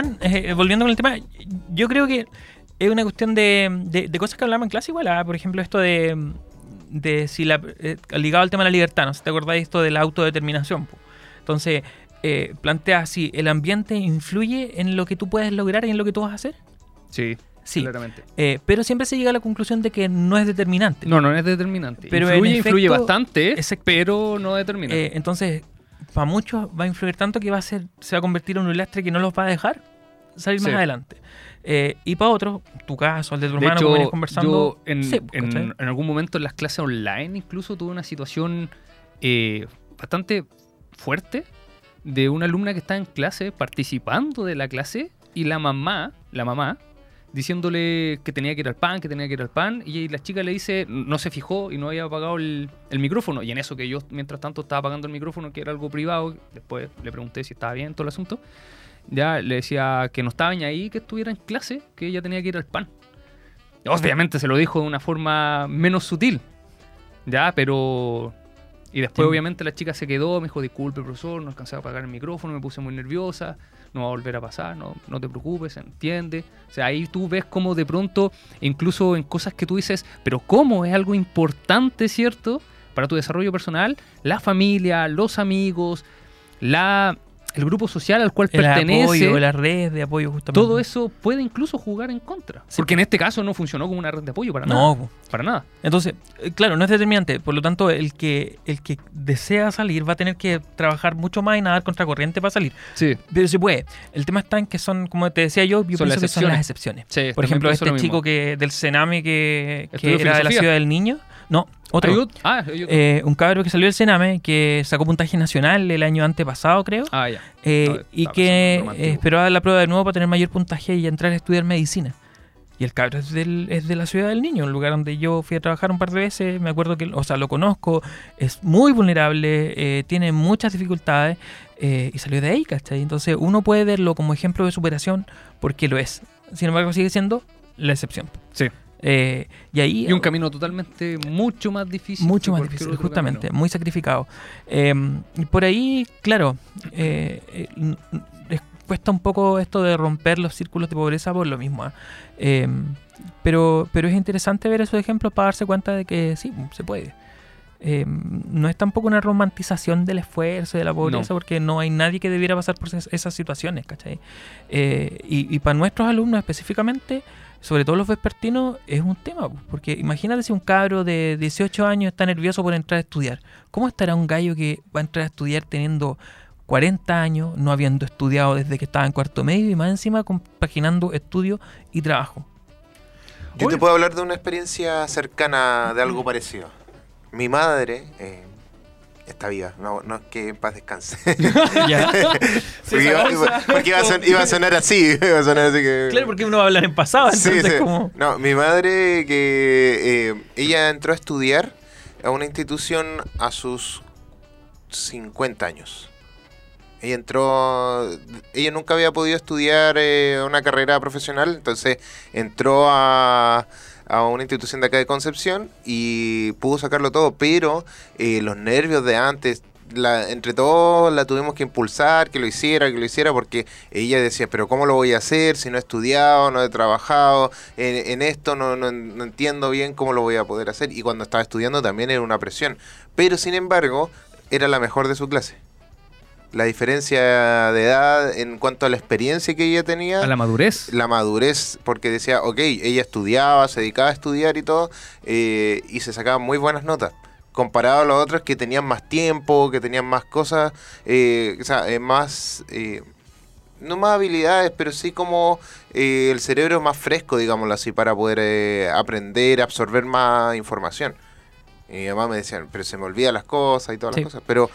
Iván, eh, volviendo con el tema, yo creo que es una cuestión de, de- de cosas que hablamos en clase igual. ah, Por ejemplo, esto de, de si la, eh, ligado al tema de la libertad, ¿no? Te acordáis esto de la autodeterminación. po. Entonces, eh, plantea si el ambiente influye en lo que tú puedes lograr y en lo que tú vas a hacer. Sí, Sí. claramente. Eh, pero siempre se llega a la conclusión de que no es determinante. No, no es determinante. Pero influye, bastante, Exacto. pero no determina. Eh, entonces, para muchos va a influir tanto que va a ser, se va a convertir en un lastre que no los va a dejar salir Sí. más adelante. Eh, y para otros, tu caso, el de tu de hermano, hecho, como venís conversando. yo en, sí, en- ¿cachai? en algún momento en las clases online incluso tuve una situación eh, bastante fuerte de una alumna que está en clase participando de la clase y la mamá, la mamá, diciéndole que tenía que ir al pan, que tenía que ir al pan, y la chica le dice, no se fijó y no había apagado el, el micrófono. Y en eso que yo, mientras tanto, estaba apagando el micrófono, que era algo privado, después le pregunté si estaba bien todo el asunto, ya le decía que no estaba ni ahí, que estuviera en clase, que ella tenía que ir al pan. Obviamente se lo dijo de una forma menos sutil, ya, pero... Y después Sí. obviamente la chica se quedó, me dijo, disculpe profesor, no alcancé a apagar el micrófono, me puse muy nerviosa, no va a volver a pasar, no, no te preocupes, entiende. O sea, ahí tú ves como de pronto, incluso en cosas que tú dices, pero ¿cómo? Es algo importante, ¿cierto? Para tu desarrollo personal, la familia, los amigos, la, el grupo social al cual el pertenece. apoyo, la red de apoyo, justamente. todo eso puede incluso jugar en contra. Sí. Porque en este caso no funcionó como una red de apoyo para nada. No. Para nada. entonces, eh, claro, no es determinante. Por lo tanto, el que, el que desea salir va a tener que trabajar mucho más y nadar contra corriente para salir. Sí. Pero se puede. El tema está en que son, como te decía yo, yo Son pienso las que son las excepciones. Sí, Por ejemplo, este chico que del Sename que, que era de la ciudad del niño. No, otro. Ot- Ah. Eh, un cabro que salió del Sename, que sacó puntaje nacional el año antepasado, creo. ah, ya. eh, no, y que eh, dar la prueba de nuevo para tener mayor puntaje y entrar a estudiar medicina. Y el cabro es, del, es de la ciudad del niño, un lugar donde yo fui a trabajar un par de veces. Me acuerdo que, o sea, lo conozco, es muy vulnerable, eh, tiene muchas dificultades eh, y salió de ahí, ¿cachai? Entonces uno puede verlo como ejemplo de superación porque lo es. Sin embargo, sigue siendo la excepción. Sí. Eh, y ahí Y un camino totalmente mucho más difícil. mucho más difícil, justamente, camino. muy sacrificado. Eh, y por ahí, claro, eh, eh, cuesta un poco esto de romper los círculos de pobreza por lo mismo. ¿ah? Eh, pero, pero es interesante ver esos ejemplos para darse cuenta de que sí, se puede. Eh, no es tampoco una romantización del esfuerzo y de la pobreza, porque no hay nadie que debiera pasar por esas, situaciones, ¿cachai? Eh, y, y para nuestros alumnos específicamente, sobre todo los vespertinos, es un tema, po, porque imagínate si un cabro de 18 años está nervioso por entrar a estudiar. ¿Cómo estará un gallo que va a entrar a estudiar teniendo 40 años, no habiendo estudiado desde que estaba en cuarto medio y más encima compaginando estudio y trabajo? Yo te puedo hablar de una experiencia cercana de algo parecido. Mi madre eh, está viva, no, no es que en paz descanse. Porque iba, iba- porque iba a, son- iba a sonar así, iba a sonar así que... Claro, porque uno va a hablar en pasado, Sí, entonces sí. como... No, mi madre que eh, ella entró a estudiar a una institución a sus 50 años. Ella entró, ella nunca había podido estudiar eh, una carrera profesional, entonces entró a, a una institución de acá de Concepción y pudo sacarlo todo, pero eh, los nervios de antes, entre todos la tuvimos que impulsar, que lo hiciera, que lo hiciera, porque ella decía, pero ¿cómo lo voy a hacer si no he estudiado, no he trabajado en, en esto, no, no- no entiendo bien cómo lo voy a poder hacer? Y cuando estaba estudiando también era una presión, pero sin embargo era la mejor de su clase. La diferencia de edad en cuanto a la experiencia que ella tenía A la madurez. la madurez, porque decía, ok, ella estudiaba, se dedicaba a estudiar y todo, eh, y se sacaban muy buenas notas. Comparado a los otros que tenían más tiempo, que tenían más cosas, eh, o sea, eh, más, eh, no más habilidades, pero sí como eh, el cerebro más fresco, digámoslo así, para poder eh, aprender, absorber más información. Y mamá me decían, pero se me olvidan las cosas y todas Sí. las cosas. Pero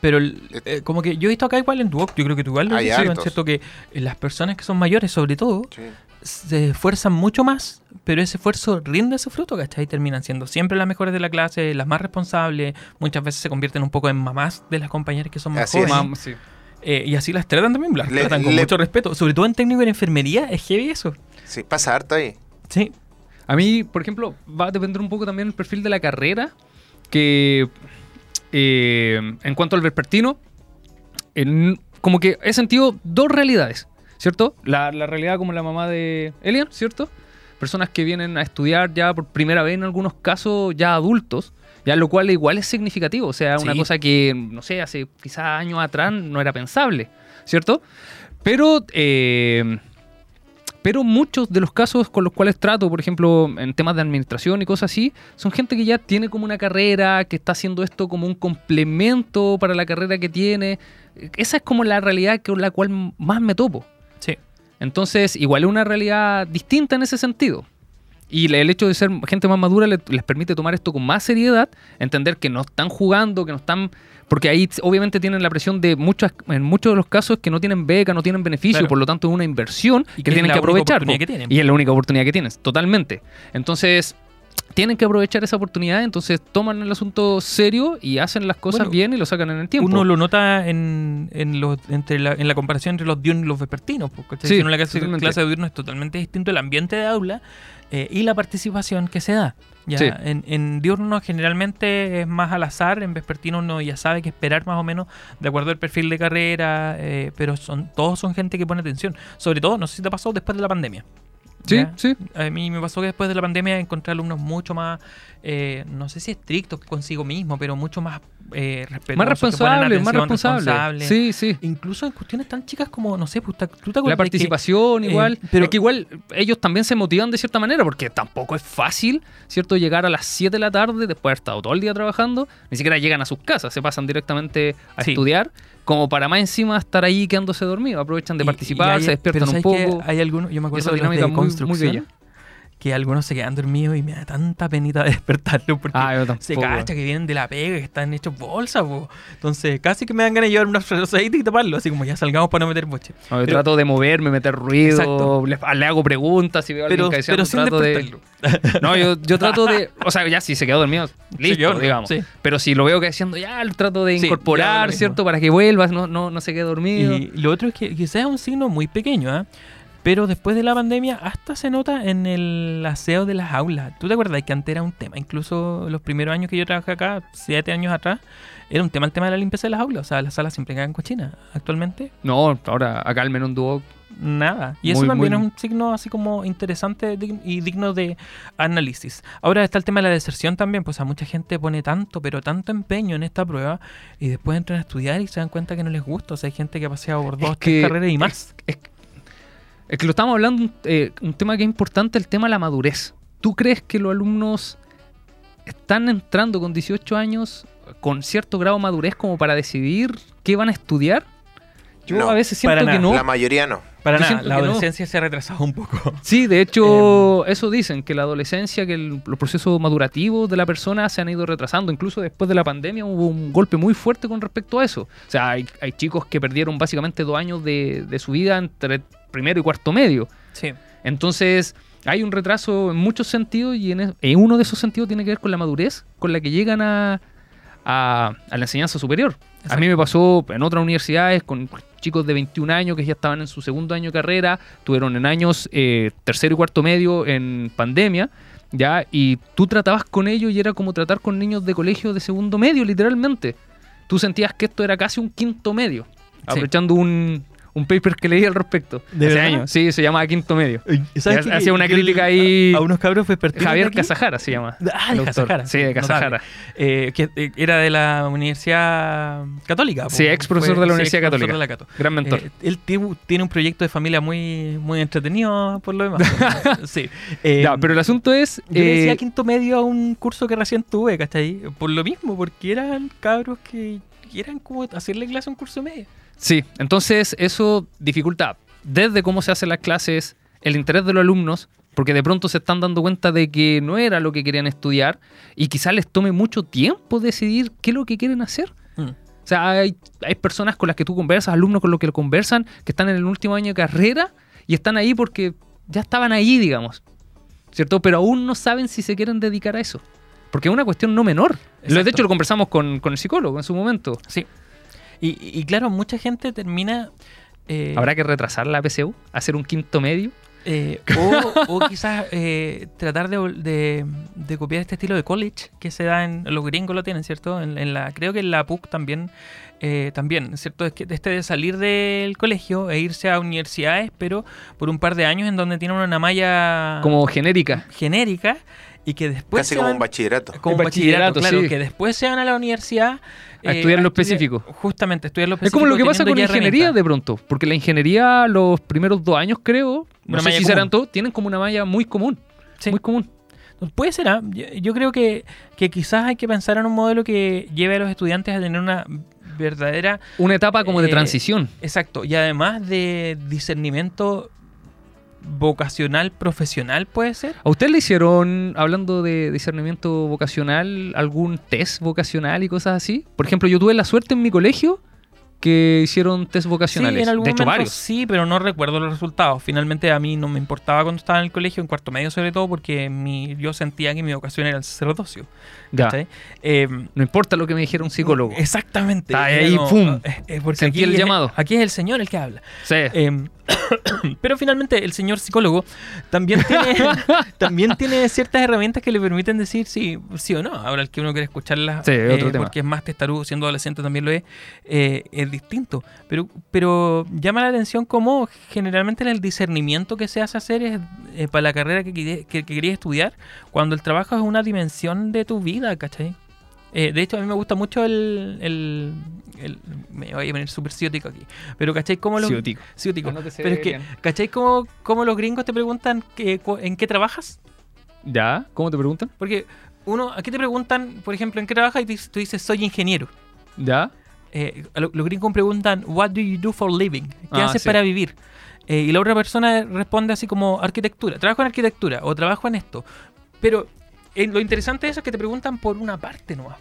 Pero el- eh, como que yo he visto acá igual en Duoc, yo creo que tú igual lo has Hay visto, Iván, hartos. ¿cierto? Que las personas que son mayores, sobre todo, sí, se esfuerzan mucho más, pero ese esfuerzo rinde su fruto, ¿cachai? Terminan siendo siempre las mejores de la clase, las más responsables, muchas veces se convierten un poco en mamás de las compañeras que son más Así es. jóvenes. Mam- sí. Eh, y así las tratan también, las Le- tratan con le- mucho respeto, sobre todo en técnico en enfermería, es heavy eso. sí, pasa harto ahí. Sí, A mí, por ejemplo, va a depender un poco también el perfil de la carrera, que eh, en cuanto al vespertino, en- como que he sentido dos realidades. ¿cierto? La, la realidad como la mamá de Elian, ¿cierto? Personas que vienen a estudiar ya por primera vez en algunos casos ya adultos, ya lo cual igual es significativo, o sea, una Sí. cosa que, no sé, hace quizás años atrás no era pensable, ¿cierto? Pero, eh, pero muchos de los casos con los cuales trato, por ejemplo, en temas de administración y cosas así, son gente que ya tiene como una carrera, que está haciendo esto como un complemento para la carrera que tiene. Esa es como la realidad con la cual más me topo. Sí. Entonces, igual es una realidad distinta en ese sentido. Y el hecho de ser gente más madura le- les permite tomar esto con más seriedad, entender que no están jugando, que no están... Porque ahí obviamente tienen la presión de muchas, en muchos de los casos que no tienen beca, no tienen beneficio, Claro. por lo tanto es una inversión Y que tienen que aprovechar. que tienen. Y es la única oportunidad que tienes, totalmente. Entonces, tienen que aprovechar esa oportunidad, entonces toman el asunto serio y hacen las cosas Bueno, bien y lo sacan en el tiempo. Uno lo nota en, en, los, entre la, en la comparación entre los diurnos y los vespertinos. Porque Sí, si uno la clase, clase de diurno es totalmente distinto el ambiente de aula eh, y la participación que se da. Ya, Sí. en, en diurno generalmente es más al azar, en vespertino uno ya sabe qué esperar más o menos de acuerdo al perfil de carrera, eh, pero son todos son gente que pone atención. Sobre todo, no sé si te pasó después de la pandemia. Sí, ¿ya? sí. A mí me pasó que después de la pandemia encontré alumnos mucho más, eh, no sé si estrictos consigo mismo, pero mucho más eh, respetuosos. Más responsables, más responsables. Sí, sí. Incluso en cuestiones tan chicas como, no sé, pues, ¿tú te La que- participación eh, igual. pero- es que igual ellos también se motivan de cierta manera, porque tampoco es fácil, ¿cierto? Llegar a las 7 de la tarde, después de haber estado todo el día trabajando, ni siquiera llegan a sus casas, se pasan directamente a Sí. estudiar, como para más encima estar ahí quedándose dormidos. Aprovechan de y- participar, y hay- se despiertan un poco. Hay algunos, yo me acuerdo esa de los de muy- muy construcción, bella. Que algunos se quedan dormidos y me da tanta penita de despertarlos porque Ah, yo se cacha que vienen de la pega, que están hechos bolsa, po. Entonces, casi que me dan ganas de llevar un aceite y taparlo, así como ya salgamos para no meter boche. No, yo Pero- trato de moverme, meter ruido, Exacto. le, le hago preguntas si veo a alguien Pero, cabeceando, pero sin trato de... No, yo, yo trato de... O sea, ya si se quedó dormido, listo, quedó, digamos. sí. Pero si lo veo que haciendo ya, lo trato de Sí, incorporar, mismo. ¿cierto? Para que vuelvas, no, no, no se quede dormido. Y lo otro es que quizás es un signo muy pequeño, ¿ah? Pero después de la pandemia hasta se nota en el aseo de las aulas. ¿Tú te acuerdas que antes era un tema? Incluso los primeros años que yo trabajé acá, siete años atrás, era un tema el tema de la limpieza de las aulas. O sea, las salas siempre quedan cochinas. Actualmente, No, ahora acá al menos un dúo. nada. Y eso Muy, también muy- es un signo así como interesante dig- y digno de análisis. Ahora está el tema de la deserción también. Pues a mucha gente pone tanto, pero tanto empeño en esta prueba y después entran a estudiar y se dan cuenta que no les gusta. O sea, hay gente que ha paseado por dos, tres que- carreras y más. Es, es que lo estamos hablando, eh, un tema que es importante, el tema de la madurez. ¿Tú crees que los alumnos están entrando con 18 años con cierto grado de madurez como para decidir qué van a estudiar? Yo No, a veces para siento que no. La mayoría no. Para Yo nada, la no. adolescencia se ha retrasado un poco. Sí, de hecho, Em. eso dicen, que la adolescencia, que el- los procesos madurativos de la persona se han ido retrasando. Incluso después de la pandemia hubo un golpe muy fuerte con respecto a eso. O sea, hay, hay chicos que perdieron básicamente dos años de, de su vida entre primero y cuarto medio. Sí. Entonces, hay un retraso en muchos sentidos y en, en uno de esos sentidos tiene que ver con la madurez con la que llegan a, a- a la enseñanza superior. A mí me pasó en otras universidades con chicos de 21 años que ya estaban en su segundo año de carrera, tuvieron en años eh, tercero y cuarto medio en pandemia, ya, y tú tratabas con ellos y era como tratar con niños de colegio de segundo medio, literalmente. Tú sentías que esto era casi un quinto medio, aprovechando un, un paper que leí al respecto. ¿De hace verdad? años, sí, se llamaba quinto medio. ¿Sabes Y hacía una crítica ahí- A, unos cabros Javier. Casajara se llama. Ah, de. Casajara. Sí, de. Casajara. Eh, que eh, era de la Universidad Católica. Sí, ex profesor Fue- de la Universidad Católica. de la Cato. Gran mentor. Eh, él tiene, un proyecto de familia muy, muy entretenido, por lo demás. sí. Eh, pero el asunto es. Yo decía quinto medio a un curso que recién tuve, ¿cachai? Por lo mismo, porque eran cabros que eran como hacerle clase a un curso medio. Sí, entonces eso dificulta desde cómo se hacen las clases, el interés de los alumnos, porque de pronto se están dando cuenta de que no era lo que querían estudiar y quizás les tome mucho tiempo decidir qué es lo que quieren hacer. Mm. O sea, hay, hay personas con las que tú conversas, alumnos con los que conversan, que están en el último año de carrera y están ahí porque ya estaban ahí, digamos. ¿Cierto? Pero aún no saben si se quieren dedicar a eso. Porque es una cuestión no menor. Lo- De Exacto. hecho, lo conversamos con, con el psicólogo en su momento. Sí. Y, y claro, mucha gente termina. eh, ¿Habrá que retrasar la PSU? ¿Hacer un quinto medio? Eh, o, o quizás eh, tratar de, de- de copiar este estilo de college que se da en los gringos lo tienen, ¿cierto? En, en la, creo que en la PUC también, eh, también, ¿cierto? Es que este de salir del colegio e irse a universidades, pero por un par de años en donde tienen una malla Como genérica. genérica y que después Casi como un bachillerato. como un bachillerato, bachillerato, claro, sí. que después se van a la universidad A estudiar lo estudiar- específico. Justamente, estudiar lo Es específico. como lo que pasa con ya ingeniería de pronto, porque la ingeniería los primeros dos años creo, no Una sé malla si serán todos, tienen como una malla muy común, Sí. muy común. Puede ser, ¿ah? yo, yo creo que, que quizás hay que pensar en un modelo que lleve a los estudiantes a tener una verdadera, Una etapa como de Eh, transición. exacto, y además de discernimiento vocacional, profesional, puede ser. ¿A usted le hicieron, hablando de discernimiento vocacional, algún test vocacional y cosas así? Por ejemplo, yo tuve la suerte en mi colegio que hicieron test vocacionales. Sí, en algún de hecho, momento varios. sí, pero no recuerdo los resultados. Finalmente a mí no me importaba cuando estaba en el colegio, en cuarto medio sobre todo, porque mi, yo sentía que mi vocación era el sacerdocio. Ya. Eh, No importa lo que me dijera un psicólogo. Exactamente. Está ahí, como, pum. eh, eh, porque aquí el es- llamado. Aquí es el Señor el que habla. Sí. Em, pero finalmente el señor psicólogo también tiene, también tiene ciertas herramientas que le permiten decir sí, sí o no. Ahora el que uno quiere escucharlas Sí, eh, porque es más testarudo, siendo adolescente también lo es, eh, es distinto. Pero, pero llama la atención cómo generalmente el discernimiento que se hace hacer es eh, para la carrera que, que, que querías estudiar, cuando el trabajo es una dimensión de tu vida, ¿cachai? Eh, de hecho, a mí me gusta mucho el... el- el- me voy a poner súper ciótico aquí. Pero, ¿cachai? Cómo los, Pero es que, bien. ¿cachai cómo, cómo los gringos te preguntan que, en qué trabajas? ¿Ya? ¿Cómo te preguntan? Porque uno, aquí te preguntan, por ejemplo, en qué trabajas y tú dices- soy ingeniero. ¿Ya? Eh, lo- los gringos preguntan, what do you do for living? ¿Qué Ah, haces sí. para vivir? Eh, y la otra persona responde así como arquitectura. Trabajo en arquitectura o trabajo en esto. Pero eh, lo interesante de eso es que te preguntan por una parte nomás.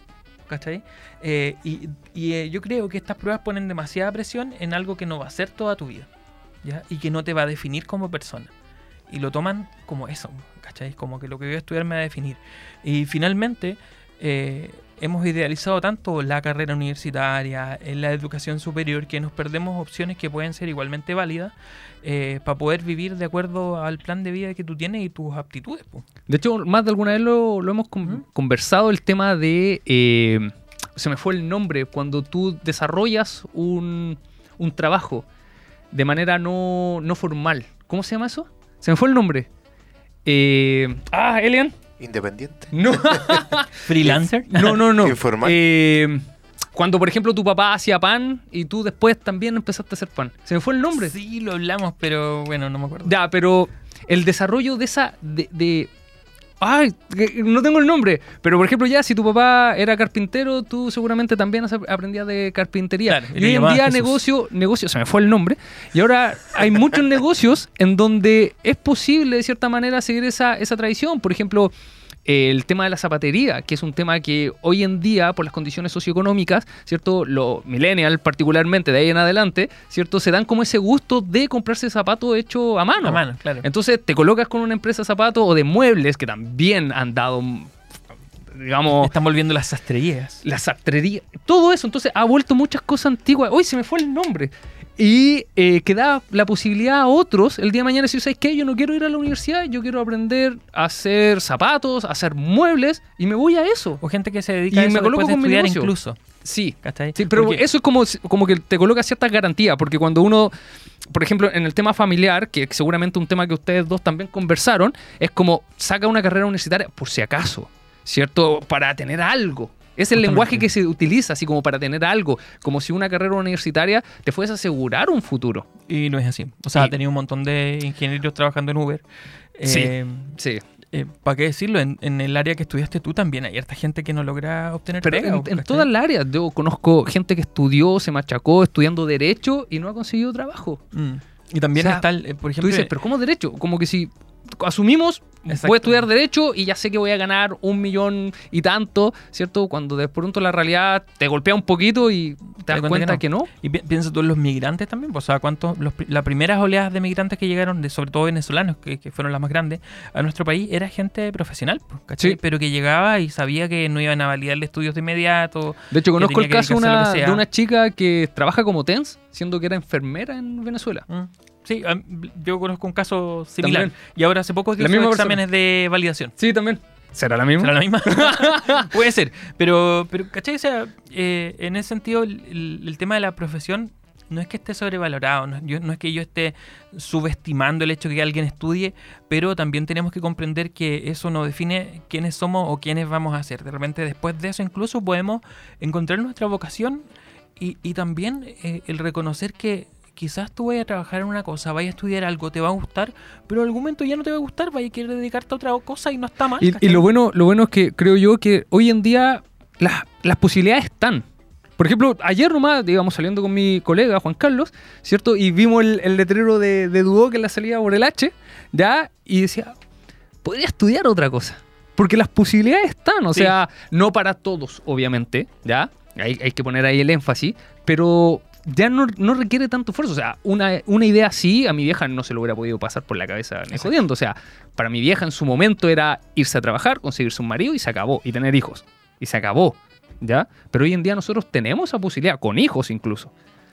¿Cachai? Eh, y y, eh, yo creo que estas pruebas ponen demasiada presión en algo que no va a ser toda tu vida. ¿ya? Y que no te va a definir como persona. Y lo toman como eso. ¿Cachai? Como que lo que voy a estudiar me va a definir. Y finalmente, eh, hemos idealizado tanto la carrera universitaria, en la educación superior, que nos perdemos opciones que pueden ser igualmente válidas eh, para poder vivir de acuerdo al plan de vida que tú tienes y tus aptitudes. po. De hecho, más de alguna vez lo, lo hemos con- conversado, el tema de... eh, se me fue el nombre, cuando tú desarrollas un, un trabajo de manera no, no formal. ¿Cómo se llama eso? Se me fue el nombre. Eh, ah, Elian. Independiente. No, Freelancer. no, no. no. Informal. Eh, cuando, por ejemplo, tu papá hacía pan y tú después también empezaste a hacer pan. Se me fue el nombre. Sí, lo hablamos, pero bueno, no me acuerdo. Ya, pero el desarrollo de esa. de. de- Ay, no tengo el nombre. Pero por ejemplo, ya si tu papá era carpintero, tú seguramente también aprendías de carpintería. Claro, y hoy en día Jesús. negocio, negocio, se me fue el nombre. Y ahora hay muchos negocios en donde es posible de cierta manera seguir esa, esa tradición. Por ejemplo, el tema de la zapatería, que es un tema que hoy en día, por las condiciones socioeconómicas, ¿cierto? Los millennials particularmente, de ahí en adelante, ¿cierto? Se dan como ese gusto de comprarse zapatos hechos a mano. A mano, claro. Entonces te colocas con una empresa de zapatos o de muebles que también han dado, digamos, Están volviendo las sastrerías. la sastrería, todo eso. Entonces ha vuelto muchas cosas antiguas. Hoy se me fue el nombre. Y eh, que da la posibilidad a otros el día de mañana decir, ¿sabes qué? Yo no quiero ir a la universidad, yo quiero aprender a hacer zapatos, a hacer muebles y me voy a eso. O gente que se dedica Y a eso me coloco de con estudiar incluso. Sí. Pero Porque- eso es como, como que te coloca ciertas garantías, porque cuando uno, por ejemplo, en el tema familiar, que seguramente un tema que ustedes dos también conversaron, es como saca una carrera universitaria por si acaso, ¿cierto? Para tener algo. Es el lenguaje que se utiliza, así como para tener algo, como si una carrera universitaria te fuese a asegurar un futuro. Y no es así. O sea, Y- ha tenido un montón de ingenieros trabajando en Uber. Sí. Eh, Sí. ¿Para qué decirlo? En, en el área que estudiaste tú también hay harta gente que no logra obtener Pero pega, en, en todas las áreas, yo conozco gente que estudió, se machacó estudiando Derecho y no ha conseguido trabajo. Mm. Y también O sea, está, el, eh, por Tú ejemplo... dices, pero ¿cómo derecho? Como que si asumimos, Exacto. voy a estudiar derecho y ya sé que voy a ganar un millón y tanto, ¿cierto? Cuando de pronto la realidad te golpea un poquito y te das cuenta, que, no. Y pi- piensa tú en los migrantes también, pues, o sea, cuántos, los, las primeras oleadas de migrantes que llegaron, de, sobre todo venezolanos, que, que fueron las más grandes, a nuestro país, era gente profesional, pues, ¿cachai? Sí. Pero que llegaba y sabía que no iban a validarle estudios de inmediato. De hecho, conozco el caso una- de una chica que trabaja como TENS, siendo que era enfermera en Venezuela. Mm. Sí, yo conozco un caso similar. También. Y ahora hace poco sus misma persona. exámenes de validación. Sí, también. ¿Será la misma? ¿Será la misma? Puede ser. Pero, pero ¿cachai? O sea, eh, en ese sentido, el, el- el tema de la profesión no es que esté sobrevalorado, no, yo- no es que yo esté subestimando el hecho de que alguien estudie, pero también tenemos que comprender que eso no define quiénes somos o quiénes vamos a ser. De repente, después de eso, incluso podemos encontrar nuestra vocación y, y también eh, el reconocer que quizás tú vayas a trabajar en una cosa, vayas a estudiar algo, te va a gustar, pero en algún momento ya no te va a gustar, vayas a querer dedicarte a otra cosa y no está mal. Y, lo bueno, lo bueno es que creo yo que hoy en día las, las posibilidades están. Por ejemplo, ayer nomás, digamos, saliendo con mi colega Juan Carlos, ¿cierto? Y vimos el, el letrero de, de Duoc en la salida por el H, ¿ya? Y decía, podría estudiar otra cosa. Porque las posibilidades están, o Sí. sea, no para todos, obviamente, ¿ya? Hay, hay que poner ahí el énfasis, pero ya no, no requiere tanto esfuerzo. O sea, una, una idea así, a mi vieja no se lo hubiera podido pasar por la cabeza ni jodiendo. O sea, para mi vieja en su momento era irse a trabajar, conseguirse un marido y se acabó, y tener hijos. Y se acabó, ¿ya? Pero hoy en día nosotros tenemos esa posibilidad, con hijos incluso,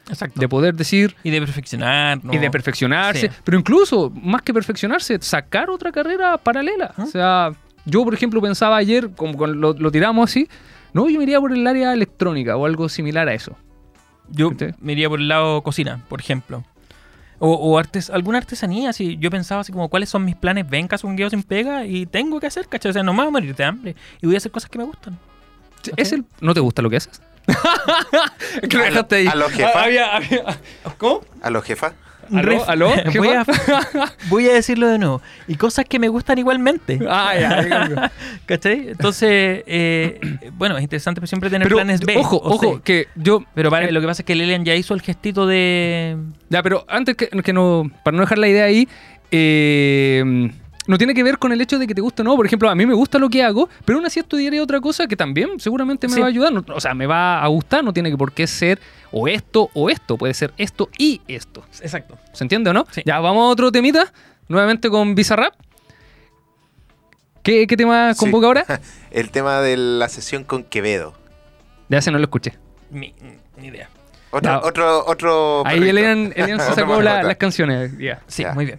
Exacto. de poder decir y de perfeccionar. y de perfeccionarse, Sí. pero incluso, más que perfeccionarse, sacar otra carrera paralela. O sea, yo, por ejemplo, pensaba ayer, como lo tiramos así, no, yo me iría por el área electrónica o algo similar a eso. Yo ¿Cachai? me iría por el lado cocina, por ejemplo. O, o artes, alguna artesanía, si yo pensaba así como cuáles son mis planes, ven un guion sin pega y tengo que hacer, ¿cachai? O sea, no me voy a morir de hambre y voy a hacer cosas que me gustan. ¿Es el, ¿No te gusta lo que haces? Que A lo- dejaste ahí. a los jefas. Había- había- ¿Cómo? A los jefas. ¿Aló? ¿Aló? voy, a, jefa? voy a decirlo de nuevo. Y cosas que me gustan igualmente. Ah, ya. ¿Cachai? Entonces, eh, bueno, es interesante pero siempre tener Pero, planes B. ojo, ojo, C. que yo... Pero para- eh, lo que pasa es que Lilian ya hizo el gestito de. Ya, pero antes que, que no, para no dejar la idea ahí, eh, no tiene que ver con el hecho de que te guste o no. Por ejemplo, a mí me gusta lo que hago, pero aún así estudiaré otra cosa que también seguramente me Sí. va a ayudar. No- o sea, me va a gustar, no tiene que por qué ser o esto o esto. Puede ser esto y esto. Exacto. ¿Se entiende o no? Sí. Ya, vamos a otro temita, nuevamente con Bizarrap. ¿Qué, qué tema Sí. convoca ahora? El tema de la sesión con Quevedo. Ya se no lo escuché. Mi, mi idea. Otro, otro, otro. Ahí. Elian, Elian se sacó la- las canciones. Ya. Sí, Ya. muy bien.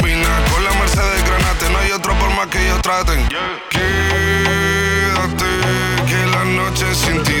que ellos traten. Quédate, que la noche sin ti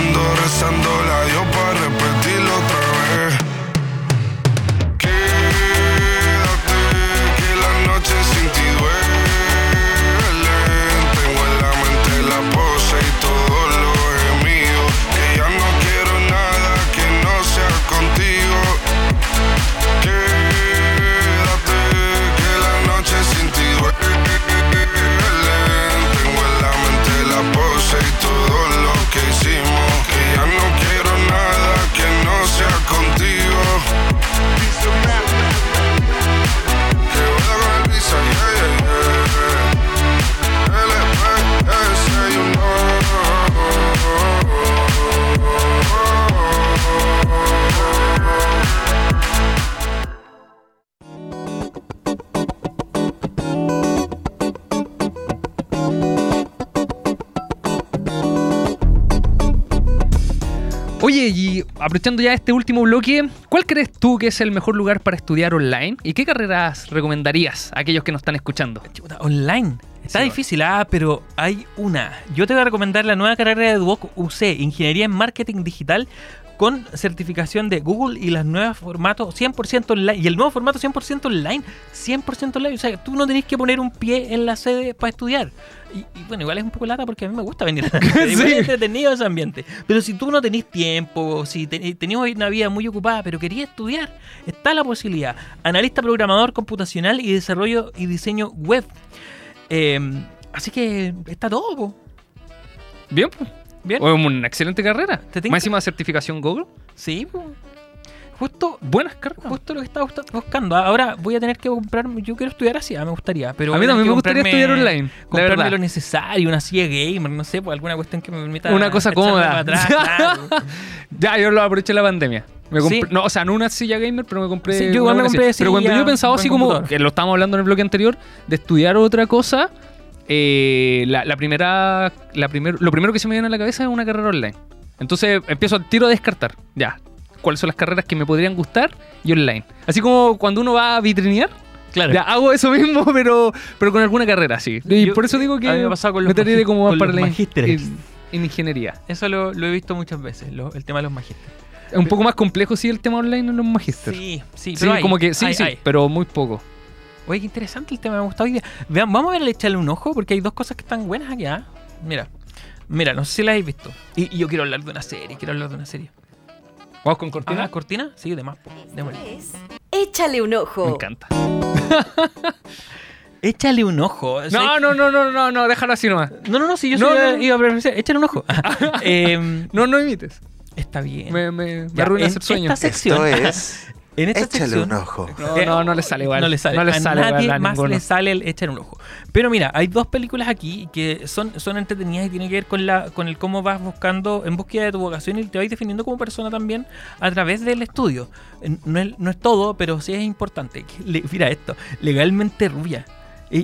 Ando rezando la Dios para repetirlo aprovechando ya este último bloque, ¿cuál crees tú que es el mejor lugar para estudiar online? ¿Y qué carreras recomendarías a aquellos que nos están escuchando? Chuta, online. Está Sí, difícil, ah, pero hay una. Yo te voy a recomendar la nueva carrera de Duoc UC, Ingeniería en Marketing Digital, con certificación de Google y las nuevas formatos 100% online. Y el nuevo formato 100% online. 100% online. O sea, tú no tenés que poner un pie en la sede para estudiar. Y, y bueno, igual es un poco lata porque a mí me gusta venir a la sede. Igual Sí. es entretenido ese ambiente. Pero si tú no tenés tiempo, si te- tenías una vida muy ocupada, pero querías estudiar, está la posibilidad. Analista programador computacional y desarrollo y diseño web. Eh, así que está todo, po. Bien, pues. Bien. O una excelente carrera. Máxima certificación Google. Sí, po. Justo, Buenas carreras. justo lo que estaba buscando. Ahora voy a tener que comprar. Yo quiero estudiar así, ah, me gustaría. Pero a mí también me gustaría estudiar online. Comprarme lo necesario, una silla gamer, no sé, pues alguna cuestión que me permita. Una cosa cómoda. para atrás, claro. Ya, yo lo aproveché la pandemia. Me compré- Sí. No, o sea, no una silla gamer, pero me compré. Sí, yo igual me compré silla. Pero cuando yo buen así como, que lo estábamos hablando en el bloque anterior, de estudiar otra cosa, eh, la, la primera, la primer, lo primero que se me viene a la cabeza es una carrera online. Entonces empiezo al tiro a descartar. Ya, cuáles son las carreras que me podrían gustar y online. Así como cuando uno va a vitrinear, Claro. ya hago eso mismo, pero, pero con alguna carrera, sí. Y Yo- por eso digo que a mí me pasado con los me como más para la magísteres. en- en ingeniería. Eso lo, lo he visto muchas veces, lo- el tema de los magísteres. Es un poco más complejo, sí, el tema online en los magíster. Sí, sí, Sí, pero hay, como que sí, hay, sí, hay. pero muy poco. Oye, qué interesante el tema, me ha gustado hoy día. Vean, vamos a ver, echarle un ojo, porque hay dos cosas que están buenas aquí, ¿ah? Mira, mira, no sé si las habéis visto. Y, y yo quiero hablar de una serie, quiero hablar de una serie. Vamos con cortina. ¿Ah, cortina? Sí, de más. Es Échale un ojo. Me encanta. Échale un ojo. o sea, No, no, no, no, no, no, déjalo así nomás. No, no, no, si yo No, soy- no, no. iba a preferir, échale un ojo. Em, No, no imites. está bien. Me, me, me Ya, arruina hacer sueño. esta sección, Esto es. en esta Échale sección, un ojo. No, no, no le sale igual. No le sale. No le a sale nadie igual a más ninguno. le sale el echar un ojo. Pero mira, hay dos películas aquí que son, son entretenidas y tienen que ver con la con el cómo vas buscando en búsqueda de tu vocación y te vas definiendo como persona también a través del estudio. No es, no es todo, pero sí es importante. Le- mira esto, legalmente rubia.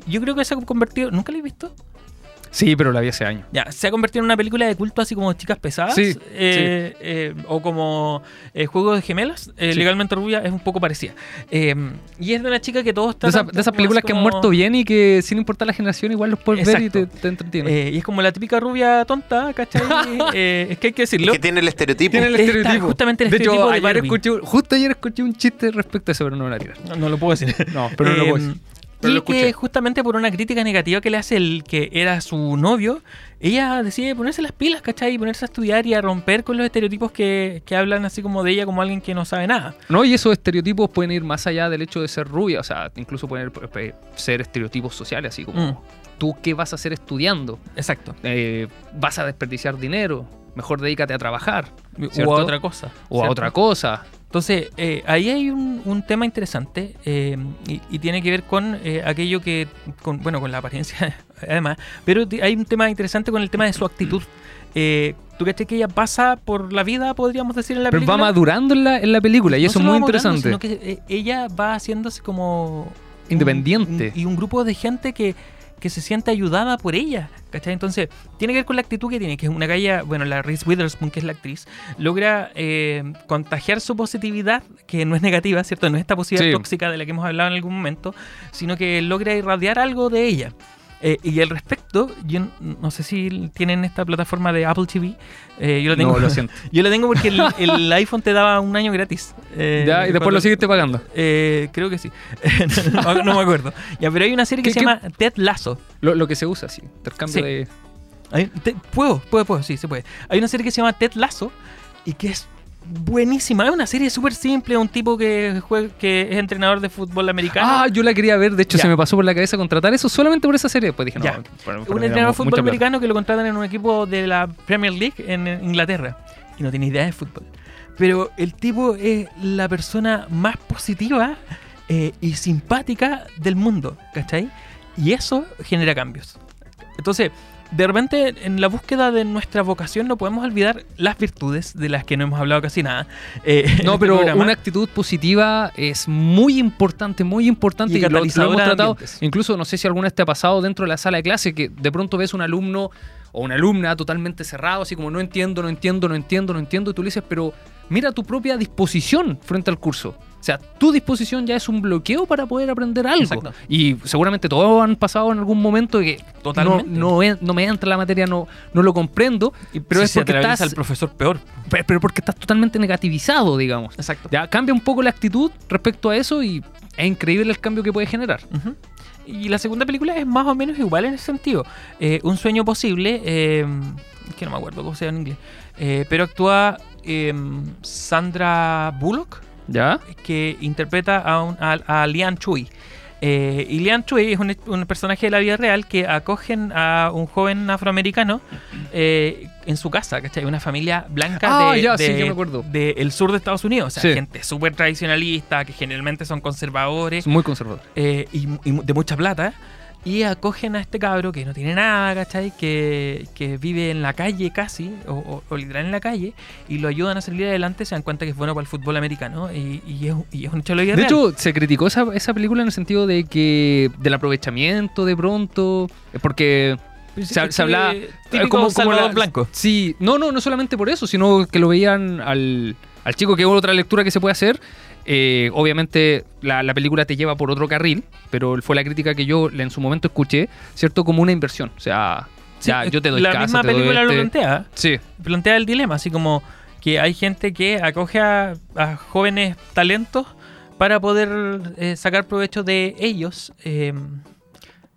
Yo creo que se ha convertido, ¿nunca lo he visto? Sí, pero la vi hace años. Ya, se ha convertido en una película de culto así como Chicas Pesadas. Sí, eh, eh, o como eh, Juego de Gemelas. eh, Sí. Legalmente Rubia es un poco parecida. Eh, y es de una chica que todos De, esa- de esas películas que han muerto bien y que sin importar la generación igual los puedes ver y te, Exacto. te entretienen. Eh, y es como la típica rubia tonta, ¿cachai? Eh, es que hay que decirlo. Que tiene el estereotipo. Tiene el está estereotipo. justamente el de hecho, estereotipo de ayer escuché, justo ayer escuché un chiste respecto a eso, pero no lo voy a tirar. No, no lo puedo decir. No, pero no lo puedo decir. Pero y que justamente por una crítica negativa que le hace el que era su novio, ella decide ponerse las pilas, ¿cachai? Y ponerse a estudiar y a romper con los estereotipos que, que hablan así como de ella como alguien que no sabe nada. No, y esos estereotipos pueden ir más allá del hecho de ser rubia, o sea, incluso pueden eh, ser estereotipos sociales, así como Mm. tú qué vas a hacer estudiando, Exacto. Eh, vas a desperdiciar dinero, mejor dedícate a trabajar O a otra cosa. o a otra cosa. Entonces, eh, ahí hay un, un tema interesante eh, y, y tiene que ver con eh, aquello que, con, bueno, con la apariencia además, pero hay un tema interesante con el tema de su actitud. Eh, ¿Tú crees que ella pasa por la vida, podríamos decir, en la Pero película? va madurando en la, en la película y No eso es muy interesante. sino que eh, ella va haciéndose como... un- Independiente. un- y un grupo de gente que, que se siente ayudada por ella, ¿cachai? Entonces, tiene que ver con la actitud que tiene, que es una galla, bueno, la Reese Witherspoon, que es la actriz, logra eh, contagiar su positividad, que no es negativa, ¿cierto? No es esta positividad Sí. tóxica de la que hemos hablado en algún momento, sino que logra irradiar algo de ella. Eh, y al yo no sé si tienen esta plataforma de Apple TV. eh, yo la tengo. No, lo siento. Yo la tengo porque el, el iPhone te daba un año gratis. eh, Ya, y después cuando- lo seguiste pagando. eh, creo que sí. no, no me acuerdo. Ya, pero hay una serie que ¿Qué- se qué? llama Ted Lasso. Lo, lo que se usa, sí. Intercambio Sí. de. Hay- te- puedo, puedo, puedo, sí, se puede. Hay una serie que se llama Ted Lasso y que es buenísima. Es una serie súper simple. Un tipo que, juega, que es entrenador de fútbol americano. Ah, yo la quería ver. De hecho, Ya. se me pasó por la cabeza contratar eso solamente por esa serie. Después dije, no, Ya. un entrenador de fútbol plata. americano que lo contratan en un equipo de la Premier League en Inglaterra. Y no tiene idea de fútbol. Pero el tipo es la persona más positiva eh, y simpática del mundo, ¿cachai? Y eso genera cambios. Entonces, de repente en la búsqueda de nuestra vocación no podemos olvidar las virtudes de las que no hemos hablado casi nada. eh, en No, este pero una actitud positiva es muy importante, muy importante. Y Y, lo- hemos tratado. ambientes. Incluso no sé si alguna vez te ha pasado dentro de la sala de clase que de pronto ves un alumno o una alumna totalmente cerrado, así como no entiendo, no entiendo, no entiendo, no entiendo. Y tú le dices, pero mira tu propia disposición frente al curso. O sea, tu disposición ya es un bloqueo para poder aprender algo. Exacto. Y seguramente todos han pasado en algún momento que Totalmente. No, no, en- no me entra la materia, no, no lo comprendo. Pero Si es porque estás, al profesor peor. pe- pero porque estás totalmente negativizado, digamos. Exacto. Ya cambia un poco la actitud respecto a eso y es increíble el cambio que puede generar. Y la segunda película es más o menos igual en ese sentido. Eh, un sueño posible, eh, que no me acuerdo cómo se llama en inglés, eh, pero actúa eh, Sandra Bullock, ¿Ya? que interpreta a, un- a, a Lian Chui. Eh, y Lian Chui es un, un personaje de la vida real que acogen a un joven afroamericano eh, en su casa, ¿cachai? Una familia blanca Ah, de, ya, sí, del sur de Estados Unidos. O sea, Sí. gente súper tradicionalista, que generalmente son conservadores Es muy conservador. eh, y, y de mucha plata. Y acogen a este cabro que no tiene nada, ¿cachai? Que, que vive en la calle casi, o, o- o literal en la calle, y lo ayudan a salir adelante, se dan cuenta que es bueno para el fútbol americano, y, y es, y es un hecho de De real. hecho, se criticó esa, esa película en el sentido de que del aprovechamiento de pronto, eh, porque se, es se hablaba típico como- como la- Blanco. Sí, no, no, no solamente por eso, sino que lo veían al, al chico que otra lectura que se puede hacer. Eh, obviamente la, la película te lleva por otro carril, pero fue la crítica que yo en su momento escuché, ¿cierto? Como una inversión. O sea, ya, Sí, yo te doy La casa, misma te doy película lo este- plantea. Sí, plantea el dilema, así como que hay gente que acoge a, a jóvenes talentos para poder eh, sacar provecho de ellos. eh,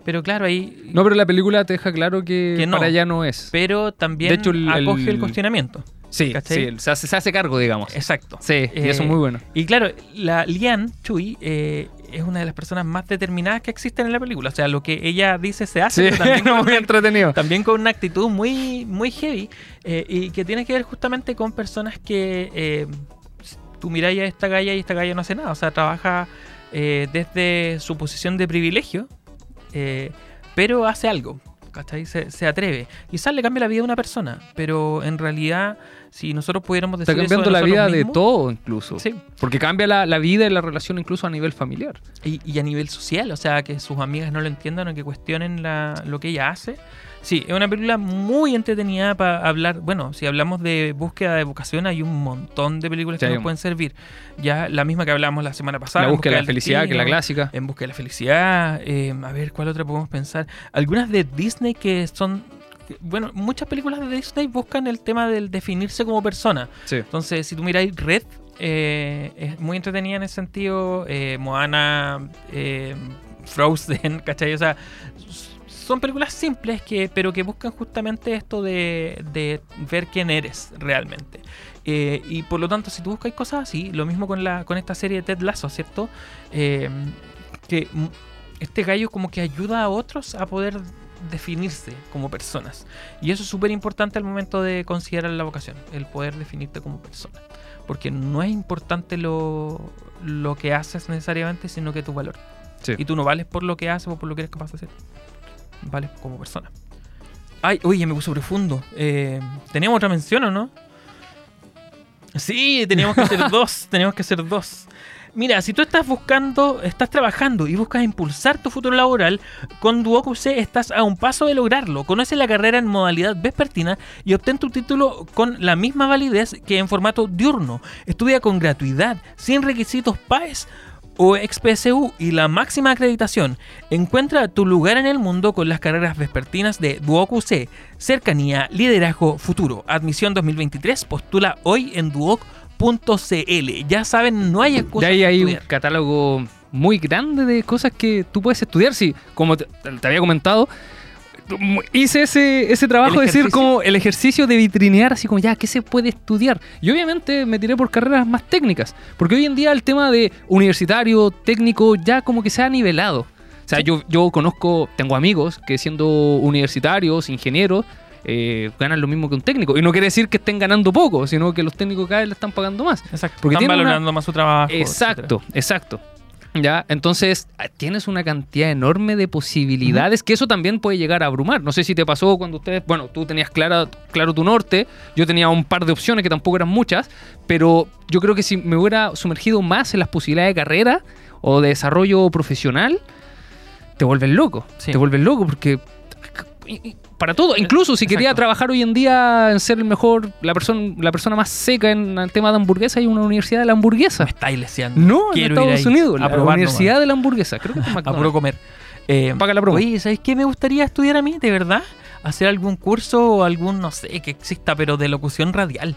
pero claro, ahí. no, pero la película te deja claro que, Que no. para allá no es. pero también De hecho, el- acoge el, el- cuestionamiento. Sí, sí se, hace, se hace cargo, digamos. Exacto. Sí, y eso Eh, es muy bueno. Y claro, la Lian Chui eh, es una de las personas más determinadas que existen en la película. O sea, lo que ella dice se hace, pero también, muy una, entretenido. también con una actitud muy, muy heavy eh, y que tiene que ver justamente con personas que eh, tú miráis a esta galla y esta galla no hace nada. O sea, trabaja eh, desde su posición de privilegio, eh, pero hace algo. ¿cachai? Se, se atreve. Quizás le cambia la vida a una persona, pero en realidad, si nosotros pudiéramos decir Está eso cambiando la vida de todo, incluso. Sí, Porque cambia la, la vida y la relación incluso a nivel familiar. y, y a nivel social, o sea, que sus amigas no lo entiendan o que cuestionen la- lo que ella hace. Sí, es una película muy entretenida para hablar. Bueno, si hablamos de búsqueda de vocación, hay un montón de películas Sí, que nos pueden servir. Ya la misma que hablamos la semana pasada. la En búsqueda de la felicidad, que es la clásica. En busca de la felicidad. eh, a ver, ¿cuál otra podemos pensar? Algunas de Disney que son. Bueno, muchas películas de Disney buscan el tema del definirse como persona. Sí. Entonces, si tú miráis Red, eh, es muy entretenida en ese sentido. eh, Moana, eh, Frozen, ¿cachai? O sea, son películas simples, que, pero que buscan justamente esto de, de ver quién eres realmente. Eh, y por lo tanto, si tú buscas cosas así, lo mismo con, la, con esta serie de Ted Lasso, ¿cierto? Eh, que este gallo como que ayuda a otros a poder definirse como personas. Y eso es súper importante al momento de considerar la vocación, el poder definirte como persona. Porque no es importante lo, lo que haces necesariamente, sino que tu valor. Sí. Y tú no vales por lo que haces o por lo que eres capaz de hacer. Vales como persona. Ay, oye, me puso profundo. Eh, ¿Teníamos otra mención o no? Sí, teníamos que hacer dos. Teníamos que hacer dos. Mira, si tú estás buscando, estás trabajando y buscas impulsar tu futuro laboral, con Duoc UC estás a un paso de lograrlo. Conoce la carrera en modalidad vespertina y obtén tu título con la misma validez que en formato diurno. Estudia con gratuidad, sin requisitos PAES o XPSU y la máxima acreditación. Encuentra tu lugar en el mundo con las carreras vespertinas de Duoc UC. Cercanía, liderazgo, futuro. Admisión 2023. Postula hoy en duoc.cl. Ya saben, no hay excusa Ya ahí hay un catálogo muy grande de cosas que tú puedes estudiar. Sí, como te, te había comentado, hice ese, ese trabajo ¿El de decir como el ejercicio de vitrinear, así como ya, ¿qué se puede estudiar? Y obviamente me tiré por carreras más técnicas, porque hoy en día el tema de universitario, técnico, ya como que se ha nivelado. O sea, Sí. yo, yo conozco, tengo amigos que siendo universitarios, ingenieros, eh, ganan lo mismo que un técnico. Y no quiere decir que estén ganando poco, sino que los técnicos cada vez le están pagando más. Exacto. porque Están una- valorando más su trabajo. Exacto, exacto. ¿Ya? Entonces, ah, tienes una cantidad enorme de posibilidades que eso también puede llegar a abrumar. No sé si te pasó cuando ustedes, bueno, tú tenías clara, claro tu norte, yo tenía un par de opciones que tampoco eran muchas, pero yo creo que si me hubiera sumergido más en las posibilidades de carrera o de desarrollo profesional, te vuelves loco. Sí. Te vuelves loco porque para todo, incluso si quería Exacto. trabajar hoy en día en ser el mejor, la persona, la persona más seca en el tema de hamburguesa, hay una universidad de la hamburguesa. Me estáis leseando. No, en ir Estados ahí Unidos, a la probar Universidad nomás. de la Hamburguesa. Creo que es a McDonald's. puro comer. Eh, Paga la promo. Oye, ¿sabes qué me gustaría estudiar a mí, de verdad? Hacer algún curso o algún, no sé, que exista, pero de locución radial.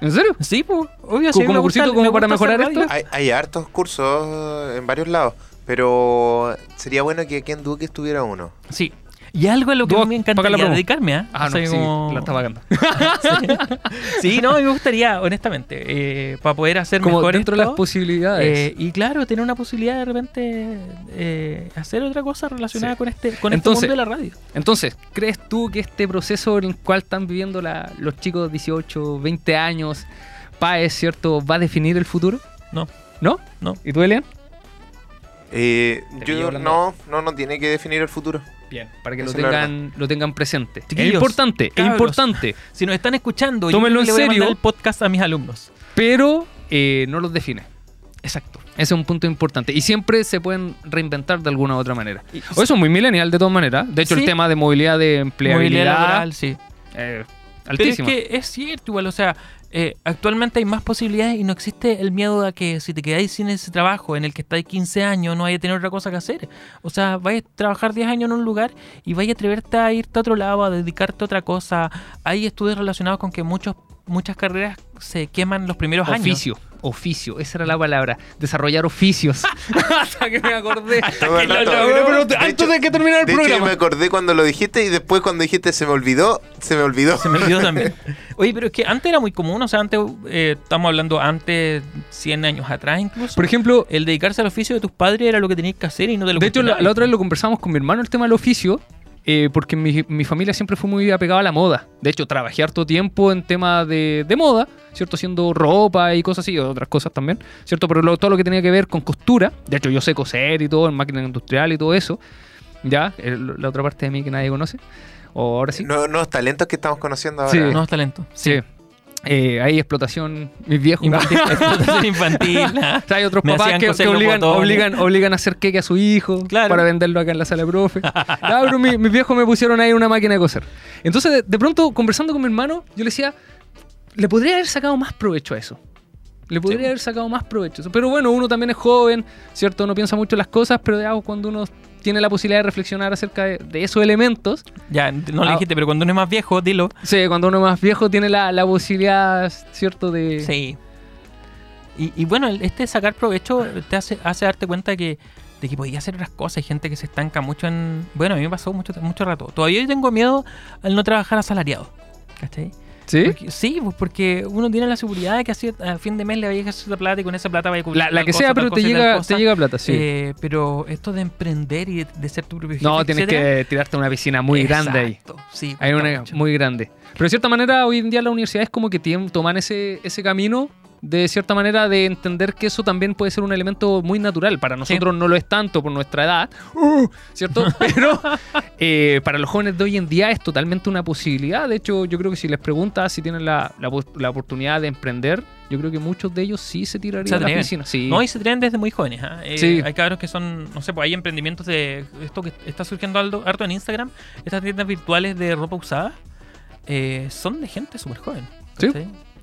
¿En serio? Sí, pues, obvio. ¿Como sí, me cursito gusta- como me para mejorar esto? Hay, hay hartos cursos en varios lados, pero sería bueno que aquí en Duque estuviera uno. Sí. Y algo a lo que Duoc, me paga la encantaría dedicarme, ¿ah? Ah, O sea, no, sí, como- la está pagando. Sí, no, a mí me gustaría, honestamente, eh, para poder hacer Como mejor dentro de esto, las posibilidades. eh, y claro, tener una posibilidad de repente eh, hacer otra cosa relacionada Sí. con este con Entonces- este mundo de la radio. Entonces, ¿crees tú que este proceso en el cual están viviendo la- los chicos de 18, 20 años, PAE, ¿cierto? ¿Va a definir el futuro? No, ¿No? no. ¿Y tú, Elian? Eh, yo no, no, no tiene que definir el futuro. Bien. Para que lo tengan, lo tengan presente. Es importante, es importante. Si nos están escuchando, Tómenlo yo en le voy a mandar el podcast a mis alumnos. Pero eh, no los define. Exacto. Ese es un punto importante. Y siempre se pueden reinventar de alguna u otra manera. Y- O eso es muy millennial de todas maneras. De hecho, Sí. el tema de movilidad de empleabilidad. Movilidad laboral, sí. eh, Pero es que es cierto igual, o sea, eh, actualmente hay más posibilidades y no existe el miedo a que si te quedáis sin ese trabajo en el que estáis 15 años no vayas a tener otra cosa que hacer. O sea, vais a trabajar 10 años en un lugar y vais a atreverte a irte a otro lado, a dedicarte a otra cosa. Hay estudios relacionados con que muchos muchas carreras se queman los primeros años. Oficio, oficio, esa era la palabra. Desarrollar oficios. Hasta que me acordé. El Que rato. pero De antes hecho- de que terminara el De hecho, yo programa. me acordé cuando lo dijiste y después cuando dijiste se me olvidó, se me olvidó. Se me olvidó también. Oye, pero es que antes era muy común, o sea, antes, eh, estamos hablando antes, 100 años atrás incluso. Por ejemplo, el dedicarse al oficio de tus padres era lo que tenías que hacer y no te lo de hecho, la otra vez lo conversamos con mi hermano el tema del oficio. Eh, porque mi, mi familia siempre fue muy apegada a la moda. De hecho, trabajé harto tiempo en tema de, de moda, ¿cierto? Haciendo ropa y cosas así, otras cosas también, ¿cierto? Pero lo- todo lo que tenía que ver con costura. De hecho, yo sé coser y todo, en máquina industrial y todo eso. ¿Ya? El- la otra parte de mí que nadie conoce. O ahora sí. No- Nuevos talentos que estamos conociendo ahora. Sí. No es talento. Sí. Eh, hay explotación, mis viejos. Infantil, explotación infantil. ah. O sea, hay otros Me papás que, obligan, obligan, obligan a hacer queque a su hijo Claro. para venderlo acá en la sala de profe. Ya, pero mi- mis viejos me pusieron ahí una máquina de coser. Entonces, de, de pronto, conversando con mi hermano, yo le decía, le podría haber sacado más provecho a eso. Le podría Sí. haber sacado más provecho. a eso. Pero bueno, uno también es joven, ¿cierto? No piensa mucho en las cosas, pero digamos, cuando uno tiene la posibilidad de reflexionar acerca de, de esos elementos, Ya, no le Ah. dijiste, pero cuando uno es más viejo, dilo. sí, cuando uno es más viejo tiene la, la posibilidad, ¿cierto? De... Sí. Y, y bueno, este sacar provecho te hace, hace darte cuenta que, de que podías hacer otras cosas. Hay gente que se estanca mucho en. Bueno, a mí me pasó mucho, mucho rato. Todavía yo tengo miedo al no trabajar asalariado. ¿Cachai? ¿Sí? Porque- sí, pues porque uno tiene la seguridad de que así a fin de mes le vaya a llegar esa plata y con esa plata vaya a cubrir La, la que cosa, sea, pero te cosa llega, te llega plata, sí. Eh, pero esto de emprender y de, de ser tu propio jefe, no, tienes etcétera, que tirarte a una piscina muy grande ahí. Exacto, Sí, Hay una mucho. muy grande. Pero de cierta manera, hoy en día las universidades como que tienen, toman ese, ese camino de cierta manera de entender que eso también puede ser un elemento muy natural. Para nosotros no lo es tanto por nuestra edad, uh, ¿cierto? Pero eh, para los jóvenes de hoy en día es totalmente una posibilidad. De hecho, yo creo que si les preguntas si tienen la, la oportunidad de emprender, yo creo que muchos de ellos sí se tirarían Se a la atreven. piscina. Sí. No, y se traen desde muy jóvenes. ¿ah? Eh, Sí. Hay cabros que son, no sé, pues hay emprendimientos de esto que está surgiendo algo- harto en Instagram. Estas tiendas virtuales de ropa usada eh, son de gente súper joven. Sí.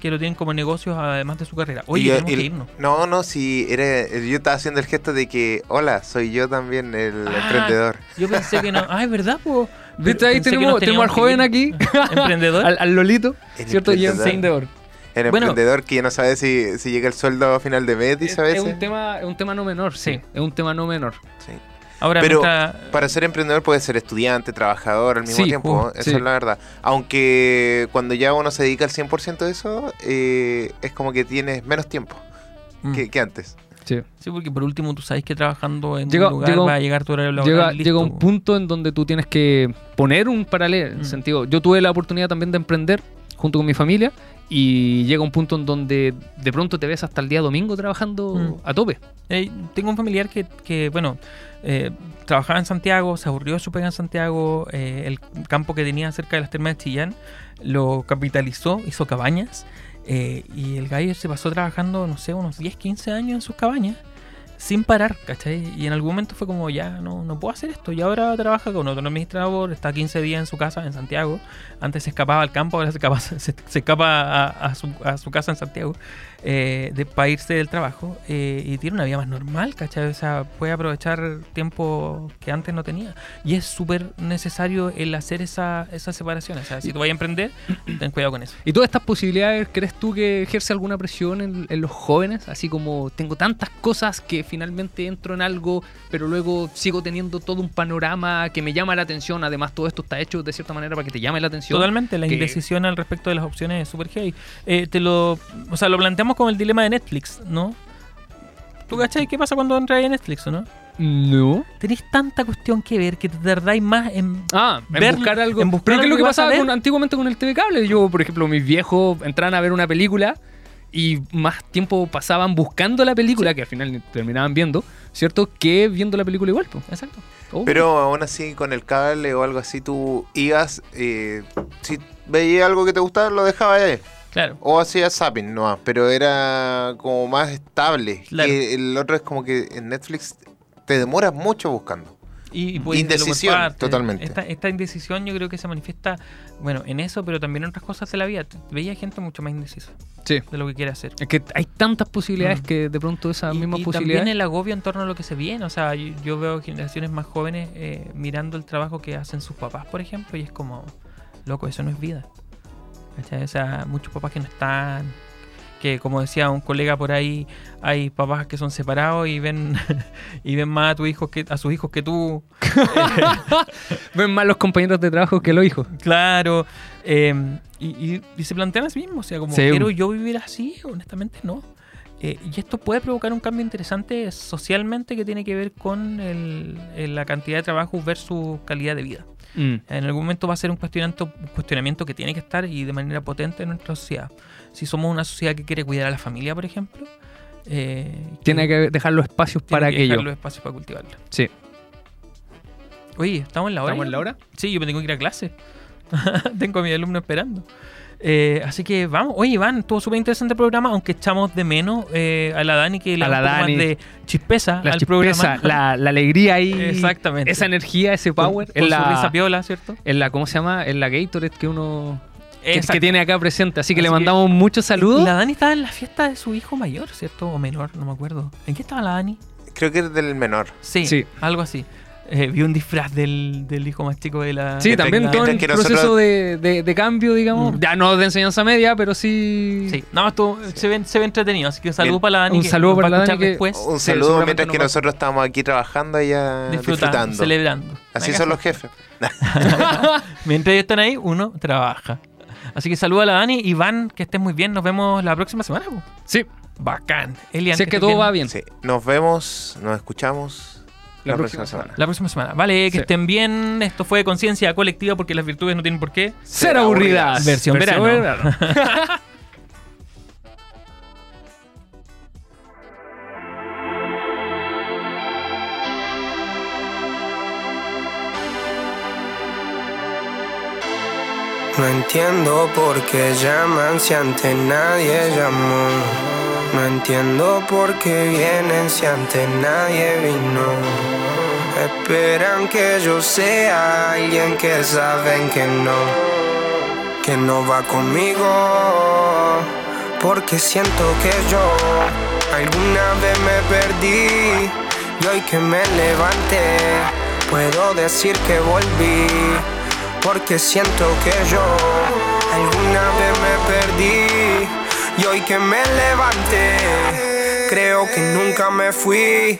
Que lo tienen como negocios además de su carrera. Oye, Y, tenemos el- que irnos. No, no, si era, yo estaba haciendo el gesto de que, hola, soy yo también el Ah, emprendedor. Yo pensé que no. Ah, es verdad, pues. ¿Viste? Ahí tenemos, tenemos al joven aquí, Emprendedor. al, al Lolito, El ¿cierto? Y emprendedor. emprendedor. El Bueno. emprendedor que ya no sabe si, si llega el sueldo a final de mes, dice a Es, un tema, es un tema no menor, sí. Sí. Es un tema no menor. Sí. Ahora, Pero mientras- Para ser emprendedor puede ser estudiante, trabajador al mismo Sí, tiempo, uh, eso sí. es la verdad. Aunque cuando ya uno se dedica al 100% de eso, eh, es como que tienes menos tiempo Mm. que, que antes. Sí. Sí, porque por último tú sabes que trabajando en Llega- un lugar llega va a llegar tu horario laboral. Llega, listo, llega un punto en donde tú tienes que poner un paralelo. En Mm. sentido, yo tuve la oportunidad también de emprender, junto con mi familia y llega un punto en donde de pronto te ves hasta el día domingo trabajando Mm. a tope. Eh, tengo un familiar que, que, bueno, eh, trabajaba en Santiago, se aburrió su pega en Santiago, eh, el campo que tenía cerca de las termas de Chillán lo capitalizó, hizo cabañas eh, y el gallo se pasó trabajando, no sé, unos 10, 15 años en sus cabañas sin parar, ¿cachai? Y en algún momento fue como, ya, no, no puedo hacer esto. Y ahora trabaja con otro administrador, está 15 días en su casa en Santiago. Antes se escapaba al campo, ahora se escapa, a su, a su casa en Santiago eh, de, para irse del trabajo. eh, y tiene una vida más normal, ¿cachai? O sea, puede aprovechar tiempo que antes no tenía. Y es súper necesario el hacer esa, esa separación. O sea, si tú vas a emprender, ten cuidado con eso. ¿Y todas estas posibilidades crees tú que ejerce alguna presión en, en los jóvenes? Así como tengo tantas cosas que finalmente entro en algo, pero luego sigo teniendo todo un panorama que me llama la atención. Además, todo esto está hecho de cierta manera para que te llame la atención. Totalmente, la que- indecisión al respecto de las opciones es súper heavy. Eh, te lo, o sea, lo planteamos como el dilema de Netflix, ¿no? ¿Tú cachai qué pasa cuando entras en Netflix o no? No. Tenéis tanta cuestión que ver que te tardáis más en... Ah, en Ver- buscar algo. en buscar Pero ¿qué es lo que pasaba con- antiguamente con el TV cable? Yo, por ejemplo, mis viejos entraban a ver una película y más tiempo pasaban buscando la película, que al final terminaban viendo, ¿cierto? Que viendo la película igual. pues. Exacto. Oh. Pero aún así, con el cable o algo así, tú ibas, eh, si veías algo que te gustaba, lo dejabas ahí. Claro. O hacías zapping nomás, pero era como más estable. Claro. Que el otro es como que en Netflix te demoras mucho buscando. Y, y Indecisión, totalmente. Esta, esta indecisión yo creo que se manifiesta, bueno, en eso, pero también en otras cosas de la vida. Veía gente mucho más indecisa Sí. de lo que quiere hacer. Es que hay tantas posibilidades Mm. que de pronto esas mismas y posibilidades. también el agobio en torno a lo que se viene. O sea, yo, yo veo generaciones más jóvenes eh, mirando el trabajo que hacen sus papás, por ejemplo, y es como, loco, eso no es vida. ¿Cachai? O sea, muchos papás que no están, que como decía un colega por ahí, hay papás que son separados y ven y ven más a tus hijos que a sus hijos que tú. Ven más los compañeros de trabajo que los hijos. Claro. eh, y, y- y se plantean a sí mismos. O sea, como Sí. quiero yo vivir así, honestamente no. Eh, y esto puede provocar un cambio interesante socialmente que tiene que ver con el- el- la cantidad de trabajo versus calidad de vida. Mm. En algún momento va a ser un cuestionamiento, un cuestionamiento que tiene que estar y de manera potente en nuestra sociedad. Si somos una sociedad que quiere cuidar a la familia, por ejemplo, eh, Tiene que dejar los espacios tiene para que dejar los espacios para cultivarla. Sí. Oye, ¿estamos en la hora? ¿Estamos en la hora? Sí, yo me tengo que ir a clase. tengo a mi alumno esperando. Eh, así que vamos. Oye, Iván, estuvo súper interesante el programa, aunque echamos de menos eh, a la Dani que le A da la Dani. más de chispeza La al chispeza, programa. la, la alegría ahí. Exactamente. Esa energía, ese power. Con, en su la, risa piola, ¿cierto? en la, ¿cómo se llama? En la Gatorade que uno que, que tiene acá presente. Así que Así le que- mandamos muchos saludos. La Dani estaba en la fiesta de su hijo mayor, ¿cierto? O menor, no me acuerdo. ¿En qué estaba la Dani? Creo que es del menor. Sí, Sí. algo así. Eh, vi un disfraz del, del hijo más chico de la. Sí, también todo el proceso nosotros- de, de- de cambio, digamos. Mm. Ya no de enseñanza media, pero sí. Sí, no, estuvo, se, ve, se ve entretenido. Así que un saludo Bien. para la Dani. Un saludo para la Dani que- después. Un saludo mientras que va- nosotros estamos aquí trabajando ella disfrutando, disfrutando. celebrando. Así son los jefes. Mientras ellos están ahí, uno trabaja. Así que saluda a la Dani. Iván, que estés muy bien. Nos vemos la próxima semana. Sí, Bacán. Elian, si es que todo bien. va bien. Sí. Nos vemos, nos escuchamos la, próxima, semana. La próxima semana. Vale, que Sí. estén bien. Esto fue conciencia colectiva porque las virtudes no tienen por qué. Ser aburridas. Versión verano. No entiendo por qué llaman si antes nadie llamó. No entiendo por qué vienen si antes nadie vino. Esperan que yo sea alguien que saben que no, que no va conmigo. Porque siento que yo alguna vez me perdí y hoy que me levanté puedo decir que volví. Porque siento que yo alguna vez me perdí y hoy que me levanté creo que nunca me fui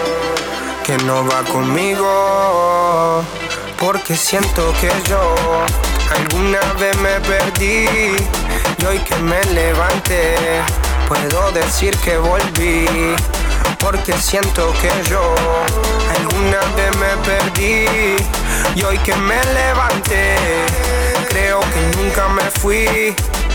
que no va conmigo porque siento que yo alguna vez me perdí y hoy que me levanté puedo decir que volví porque siento que yo alguna vez me perdí y hoy que me levanté creo que nunca me fui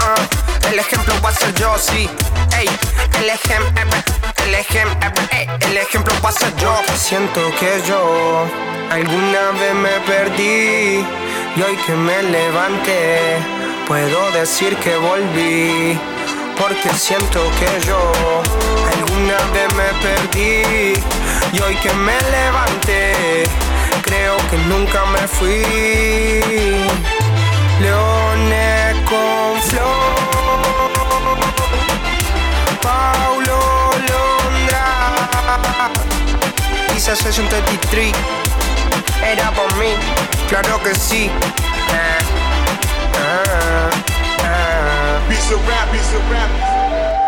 Uh, el ejemplo va a ser yo, sí. Ey, el ejemplo, el ejemplo, el ejemplo va a ser yo. Siento que yo alguna vez me perdí y hoy que me levanté puedo decir que volví. Porque siento que yo alguna vez me perdí y hoy que me levanté creo que nunca me fui. Leones con flor, Paulo Londra, Isa Session 33, era por mí, claro que sí. Ah, ah, ah. Piece of rap, piece of rap.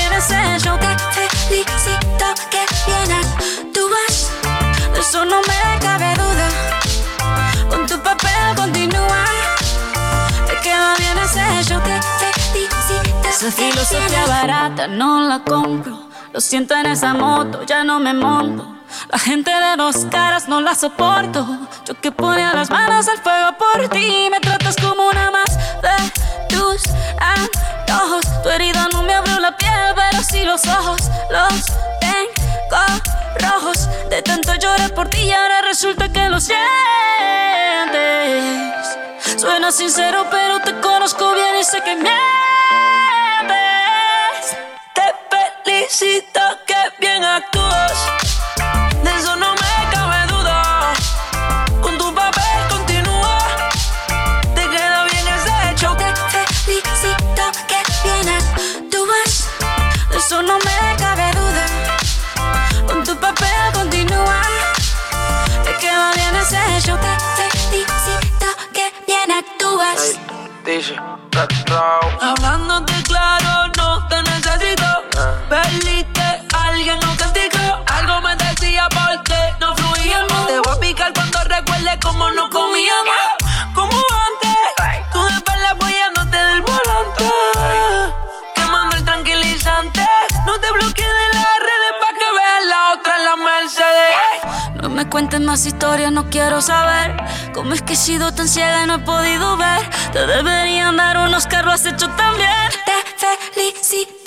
Bien ese show felicito que bien vas De eso no me cabe duda. Con tu papel continúa. Te queda bien show que felicito. Esa filosofía barata no la compro. Lo siento en esa moto, ya no me monto. La gente de dos caras no la soporto. Yo que ponía las manos al fuego por ti. Me tratas como una más de tus antojos. Tu herida no me abrió la piel, pero sí los ojos. Los tengo rojos. De tanto llorar por ti y ahora resulta que lo sientes. Suena sincero, pero te conozco bien y sé que mientes. ¿Cómo es que he sido tan ciega y no he podido ver? Te deberían dar unos carros has hecho tan bien. Te felicito.